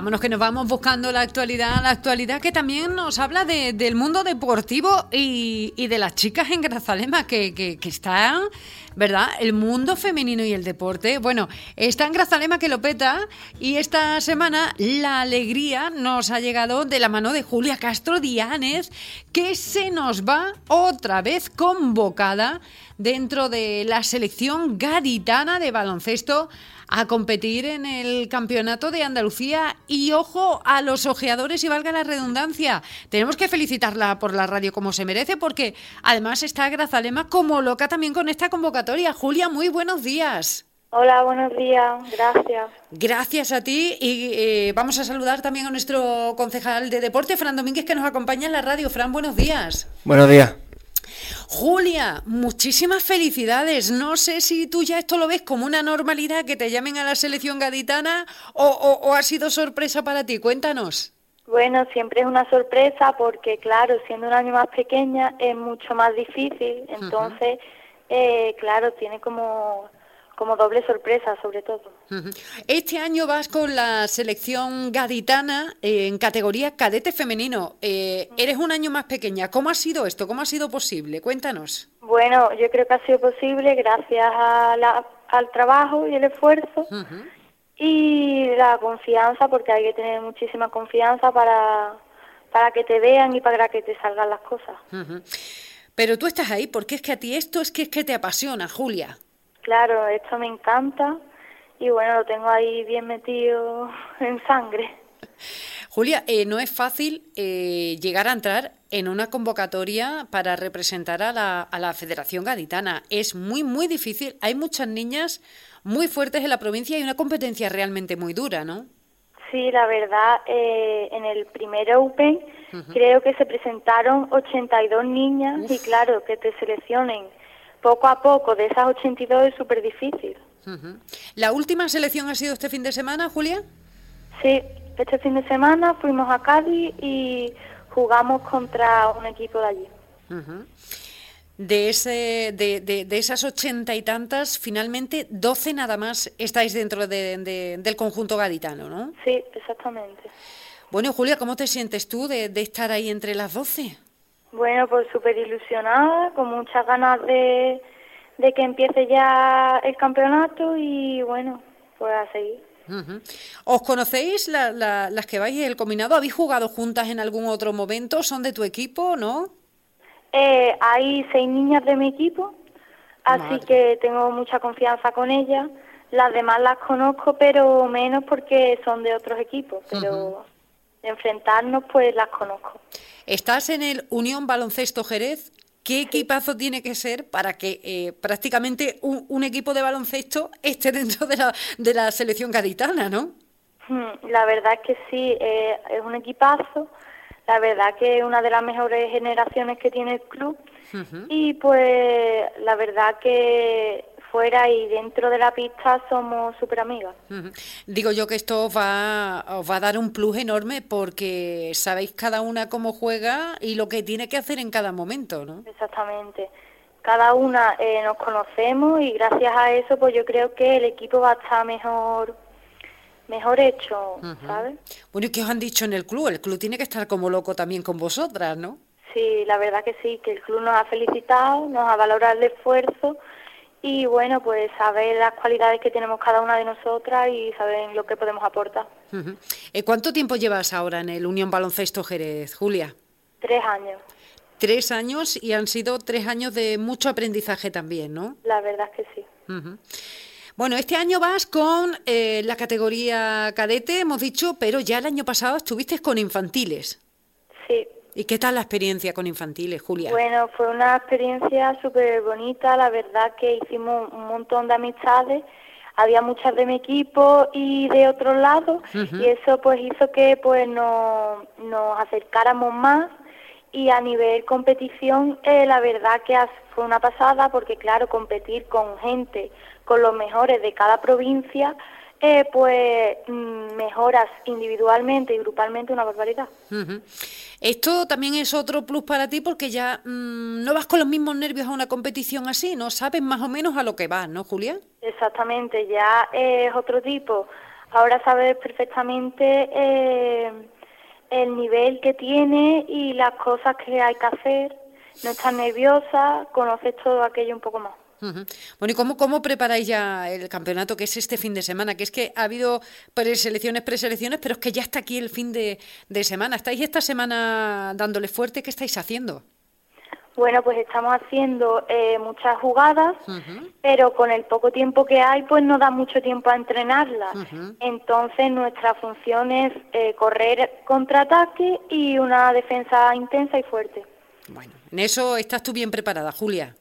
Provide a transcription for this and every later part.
Vámonos que nos vamos buscando la actualidad, la actualidad que también nos habla de, del mundo deportivo y, de las chicas en Grazalema que, que, que, están, ¿verdad? El mundo femenino y el deporte. Bueno, está en Grazalema que lo peta y esta semana la alegría nos ha llegado de la mano de Julia Castro Dianes que se nos va otra vez convocada dentro de la selección gaditana de baloncesto a competir en el Campeonato de Andalucía y ojo a los ojeadores y valga la redundancia. Tenemos que felicitarla por la radio como se merece porque además está Grazalema como loca también con esta convocatoria. Julia, muy buenos días. Hola, buenos días, gracias. Gracias a ti y eh, vamos a saludar también a nuestro concejal de deporte, Fran Domínguez, que nos acompaña en la radio. Fran, buenos días. Buenos días. Julia, muchísimas felicidades. No sé si tú ya esto lo ves como una normalidad que te llamen a la selección gaditana o, o, o ha sido sorpresa para ti. Cuéntanos. Bueno, siempre es una sorpresa porque, claro, siendo un año más pequeña es mucho más difícil. Entonces, uh -huh. eh, claro, tiene como como doble sorpresa, sobre todo. Este año vas con la selección gaditana en categoría cadete femenino. Eh, eres un año más pequeña. ¿Cómo ha sido esto? ¿Cómo ha sido posible? Cuéntanos. Bueno, yo creo que ha sido posible gracias a la, al trabajo y el esfuerzo uh -huh. y la confianza, porque hay que tener muchísima confianza para, para que te vean y para que te salgan las cosas. Uh -huh. Pero tú estás ahí porque es que a ti esto es que es que te apasiona, Julia. Claro, esto me encanta y bueno, lo tengo ahí bien metido en sangre. Julia, eh, no es fácil eh, llegar a entrar en una convocatoria para representar a la, a la Federación Gaditana. Es muy, muy difícil. Hay muchas niñas muy fuertes en la provincia y una competencia realmente muy dura, ¿no? Sí, la verdad, eh, en el primer Open uh -huh. creo que se presentaron 82 niñas Uf. y claro, que te seleccionen poco a poco de esas 82 es súper difícil. Uh -huh. ¿La última selección ha sido este fin de semana, Julia? Sí, este fin de semana fuimos a Cádiz y jugamos contra un equipo de allí. Uh -huh. De, ese, de, de, de, esas ochenta y tantas, finalmente 12 nada más estáis dentro de, del conjunto gaditano, ¿no? Sí, exactamente. Bueno, Julia, ¿cómo te sientes tú de, estar ahí entre las 12? Bueno, pues súper ilusionada, con muchas ganas de, de que empiece ya el campeonato y bueno, pues a seguir. Uh -huh. ¿Os conocéis la, la, las que vais el combinado? ¿Habéis jugado juntas en algún otro momento? ¿Son de tu equipo, no? Eh, hay seis niñas de mi equipo, así Madre. que tengo mucha confianza con ellas. Las demás las conozco, pero menos porque son de otros equipos, pero uh -huh. Enfrentarnos pues las conozco. Estás en el Unión Baloncesto Jerez. ¿Qué equipazo tiene que ser para que eh, prácticamente un, un, equipo de baloncesto esté dentro de la, de la selección gaditana, no? Hmm, la verdad es que sí, eh, es un equipazo. La verdad que es una de las mejores generaciones que tiene el club. Uh -huh. Y pues la verdad que fuera y dentro de la pista somos súper amigas. Uh -huh. Digo yo que esto os va, os va a dar un plus enorme porque sabéis cada una cómo juega y lo que tiene que hacer en cada momento, ¿no? Exactamente. Cada una eh, nos conocemos y gracias a eso pues yo creo que el equipo va a estar mejor mejor hecho, uh -huh. ¿sabes? Bueno, ¿y qué os han dicho en el club? El club tiene que estar como loco también con vosotras, ¿no? Sí, la verdad que sí, que el club nos ha felicitado, nos ha valorado el esfuerzo y bueno, pues saber las cualidades que tenemos cada una de nosotras y saber lo que podemos aportar. Uh -huh. ¿Cuánto tiempo llevas ahora en el Unión Baloncesto Jerez, Julia? Tres años. Tres años y han sido tres años de mucho aprendizaje también, ¿no? La verdad es que sí. Uh -huh. Bueno, este año vas con eh, la categoría cadete, hemos dicho, pero ya el año pasado estuviste con infantiles. Sí. ¿Y qué tal la experiencia con infantiles, Julia? Bueno, fue una experiencia súper bonita, la verdad que hicimos un montón de amistades, había muchas de mi equipo y de otros lados, uh -huh. y eso pues hizo que pues nos, nos acercáramos más y a nivel competición eh, la verdad que fue una pasada porque claro, competir con gente, con los mejores de cada provincia, eh, pues mm, mejoras individualmente y grupalmente una barbaridad. Uh -huh. Esto también es otro plus para ti porque ya mmm, no vas con los mismos nervios a una competición así, ¿no? Sabes más o menos a lo que vas, ¿no, Julia? Exactamente, ya es otro tipo. ahora sabes perfectamente eh, el nivel que tiene y las cosas que hay que hacer, no estás nerviosa, conoces todo aquello un poco más. Bueno, ¿y cómo, cómo preparáis ya el campeonato que es este fin de semana? Que es que ha habido preselecciones, preselecciones, pero es que ya está aquí el fin de, semana. ¿Estáis esta semana dándole fuerte? ¿Qué estáis haciendo? Bueno, pues estamos haciendo eh, muchas jugadas, pero con el poco tiempo que hay, pues no da mucho tiempo a entrenarlas. Entonces, nuestra función es eh, correr contraataque y una defensa intensa y fuerte. Bueno, en eso estás tú bien preparada, Julia.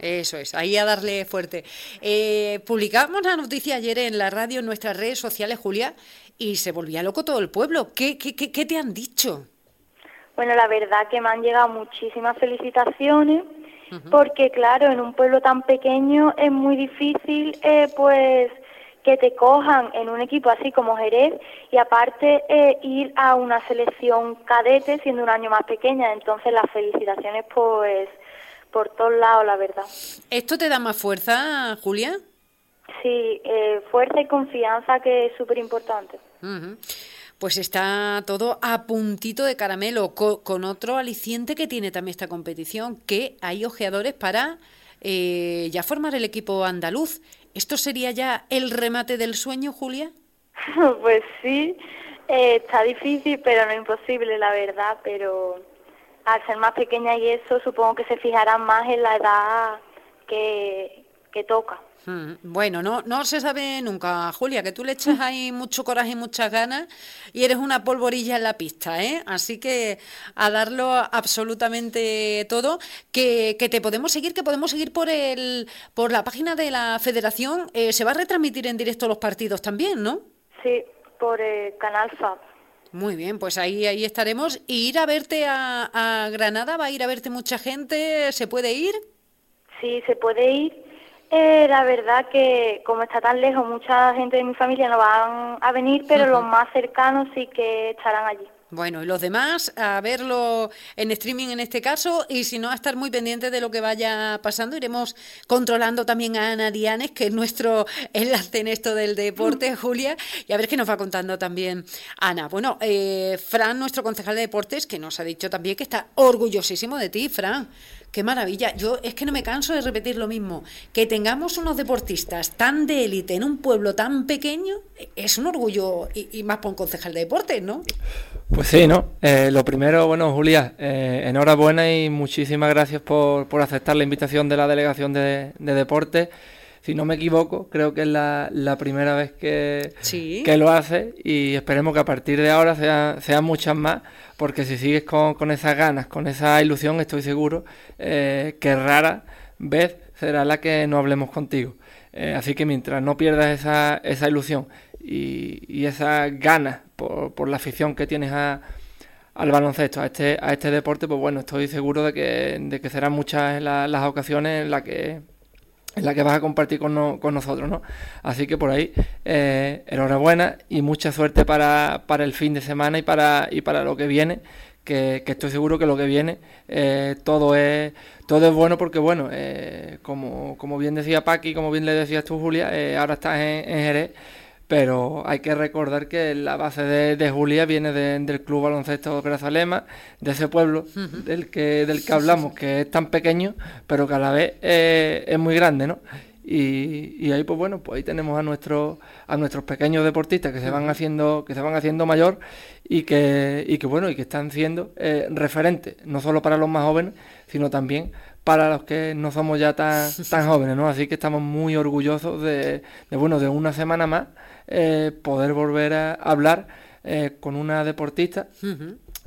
Eso es, ahí a darle fuerte. Eh, publicamos la noticia ayer en la radio, en nuestras redes sociales, Julia, y se volvía loco todo el pueblo. ¿Qué, qué, qué, te han dicho? Bueno, la verdad que me han llegado muchísimas felicitaciones, porque claro, en un pueblo tan pequeño es muy difícil, eh, pues que te cojan en un equipo así como Jerez y aparte eh, ir a una selección cadete siendo un año más pequeña. Entonces las felicitaciones pues por todos lados, la verdad. ¿Esto te da más fuerza, Julia? Sí, eh, fuerza y confianza que es súper importante. Pues está todo a puntito de caramelo, con, otro aliciente que tiene también esta competición, que hay ojeadores para eh, ya formar el equipo andaluz. ¿Esto sería ya el remate del sueño, Julia? pues sí, eh, está difícil, pero no imposible, la verdad, pero al ser más pequeña y eso, supongo que se fijarán más en la edad que, toca. Hmm, bueno, no, no se sabe nunca, Julia, que tú le echas ahí mucho coraje y muchas ganas y eres una polvorilla en la pista, ¿eh? Así que a darlo absolutamente todo, que, que te podemos seguir, que podemos seguir por el por la página de la federación, eh, se va a retransmitir en directo los partidos también, ¿no? Sí, por el canal FAB. Muy bien, pues ahí, ahí estaremos. ¿Y ir a verte a, Granada? ¿Va a ir a verte mucha gente? ¿Se puede ir? Sí, se puede ir. Eh, la verdad que como está tan lejos, mucha gente de mi familia no van a venir, pero los más cercanos sí que estarán allí. Bueno, y los demás a verlo en streaming en este caso y si no a estar muy pendientes de lo que vaya pasando. Iremos controlando también a Ana Dianes, que es nuestro enlace en esto del deporte, Julia, y a ver qué nos va contando también Ana. Bueno, eh, Fran, nuestro concejal de deportes, que nos ha dicho también que está orgullosísimo de ti, Fran. Qué maravilla. Yo es que no me canso de repetir lo mismo. Que tengamos unos deportistas tan de élite en un pueblo tan pequeño es un orgullo y, más para un concejal de deportes, ¿no? Pues sí, ¿no? Eh, lo primero, bueno, Julia, eh, enhorabuena y muchísimas gracias por, por, aceptar la invitación de la Delegación de, de Deportes si no me equivoco, creo que es la, la primera vez que, que, lo hace y esperemos que a partir de ahora sean sea muchas más, porque si sigues con, con, esas ganas, con esa ilusión, estoy seguro eh, que rara vez será la que no hablemos contigo. Eh, así que mientras no pierdas esa, esa ilusión y, y esas ganas por, por la afición que tienes a, al baloncesto, a este, a este deporte, pues bueno, estoy seguro de que, de que serán muchas las ocasiones en las que en la que vas a compartir con, nosotros, ¿no? Así que por ahí, eh, enhorabuena y mucha suerte para, el fin de semana y para, y para lo que viene, que, estoy seguro que lo que viene eh, todo, es, todo es bueno porque, bueno, eh, como, como bien decía Paqui, como bien le decías tú, Julia, ahora estás en, en Jerez pero hay que recordar que la base de, Julia viene del Club Baloncesto Grazalema, de ese pueblo del, que, del que hablamos, que es tan pequeño, pero que a la vez es muy grande, ¿no? Y, ahí pues bueno pues ahí tenemos a nuestros a nuestros pequeños deportistas que se van haciendo que se van haciendo mayor y que y que bueno y que están siendo eh, referentes no solo para los más jóvenes sino también para los que no somos ya tan tan jóvenes no así que estamos muy orgullosos de, de bueno de una semana más eh, poder volver a hablar eh, con una deportista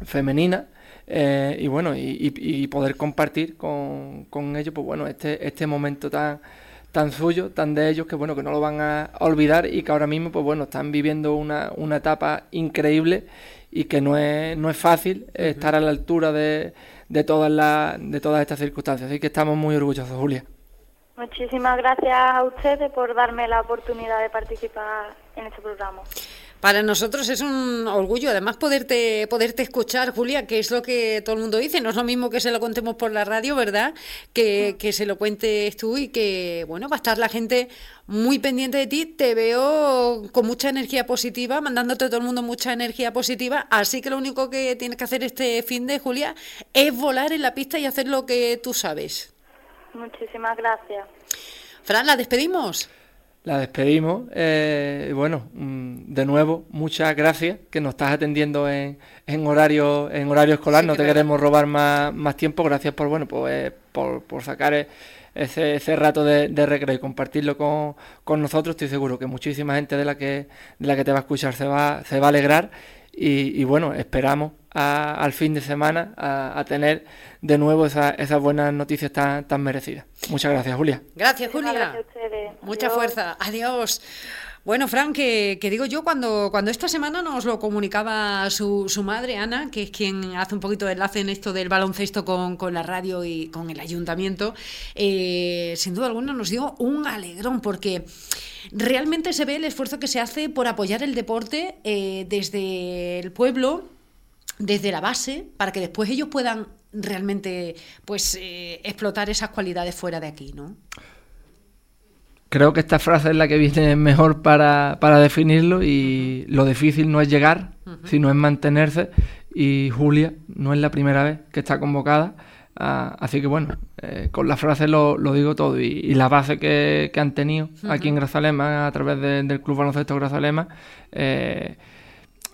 femenina eh, y bueno, y, poder compartir con, con, ellos, pues bueno, este, este momento tan tan suyo, tan de ellos, que bueno, que no lo van a olvidar y que ahora mismo, pues bueno, están viviendo una, una etapa increíble y que no es, no es fácil estar a la altura de, de, todas las, de todas estas circunstancias. Así que estamos muy orgullosos, Julia. Muchísimas gracias a ustedes por darme la oportunidad de participar en este programa. Para nosotros es un orgullo, además, poderte, poderte escuchar, Julia, que es lo que todo el mundo dice. No es lo mismo que se lo contemos por la radio, ¿verdad? Que, que se lo cuentes tú y que, bueno, va a estar la gente muy pendiente de ti. Te veo con mucha energía positiva, mandándote a todo el mundo mucha energía positiva. Así que lo único que tienes que hacer este fin de, Julia, es volar en la pista y hacer lo que tú sabes. Muchísimas gracias. Fran, ¿la despedimos? La despedimos. Eh, bueno, mm, de nuevo, muchas gracias que nos estás atendiendo en, en horario en horario escolar. no te queremos robar más, más tiempo. Gracias por bueno pues por, por sacar ese, ese rato de, de, recreo y compartirlo con, con, nosotros. Estoy seguro que muchísima gente de la que de la que te va a escuchar se va se va a alegrar y, y bueno esperamos a, al fin de semana a, a tener de nuevo esa, esas buenas noticias tan, tan merecidas. Muchas gracias, Julia. Gracias, Julia. Gracias Mucha Adiós. fuerza. Adiós. Bueno, Fran, que, digo yo, cuando, cuando esta semana nos lo comunicaba su, su, madre, Ana, que es quien hace un poquito de enlace en esto del baloncesto con, con la radio y con el ayuntamiento, eh, sin duda alguna nos dio un alegrón, porque realmente se ve el esfuerzo que se hace por apoyar el deporte eh, desde el pueblo, desde la base, para que después ellos puedan realmente pues eh, explotar esas cualidades fuera de aquí, ¿no? Creo que esta frase es la que viene mejor para, para definirlo y lo difícil no es llegar, uh -huh. sino es mantenerse y Julia no es la primera vez que está convocada, uh, así que bueno, eh, con la frase lo, lo digo todo y, y, la base que, que han tenido uh -huh. aquí en Grazalema a través de, del Club Baloncesto Grazalema eh,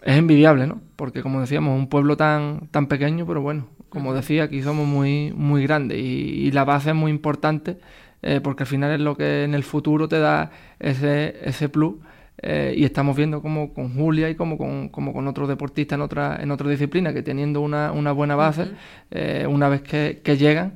es envidiable, ¿no? Porque como decíamos, un pueblo tan, tan pequeño, pero bueno, como decía, aquí somos muy, muy grandes y, y la base es muy importante eh, porque al final es lo que en el futuro te da ese, ese plus. Eh, y estamos viendo como con Julia y como con, como con otros deportistas en otra, en otra disciplina que teniendo una, una buena base, uh -huh. eh, una vez que, que llegan,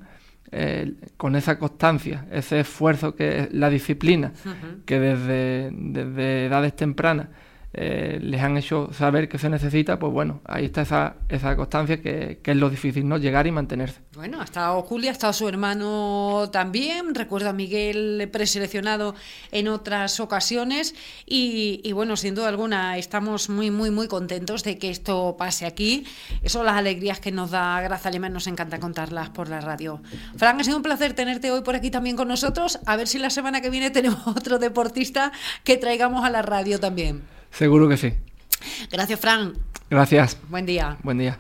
eh, con esa constancia, ese esfuerzo que la disciplina, uh -huh. que desde, desde edades tempranas eh, les han hecho saber que se necesita, pues bueno, ahí está esa, esa constancia que, es lo difícil, ¿no? Llegar y mantenerse. Bueno, ha estado Julia, ha estado su hermano también, recuerdo a Miguel preseleccionado en otras ocasiones y, bueno, sin duda alguna estamos muy, muy, muy contentos de que esto pase aquí. Son las alegrías que nos da Grazalema nos encanta contarlas por la radio. Fran, ha sido un placer tenerte hoy por aquí también con nosotros, a ver si la semana que viene tenemos otro deportista que traigamos a la radio también. Seguro que sí. Gracias, Fran. Gracias. Buen día. Buen día.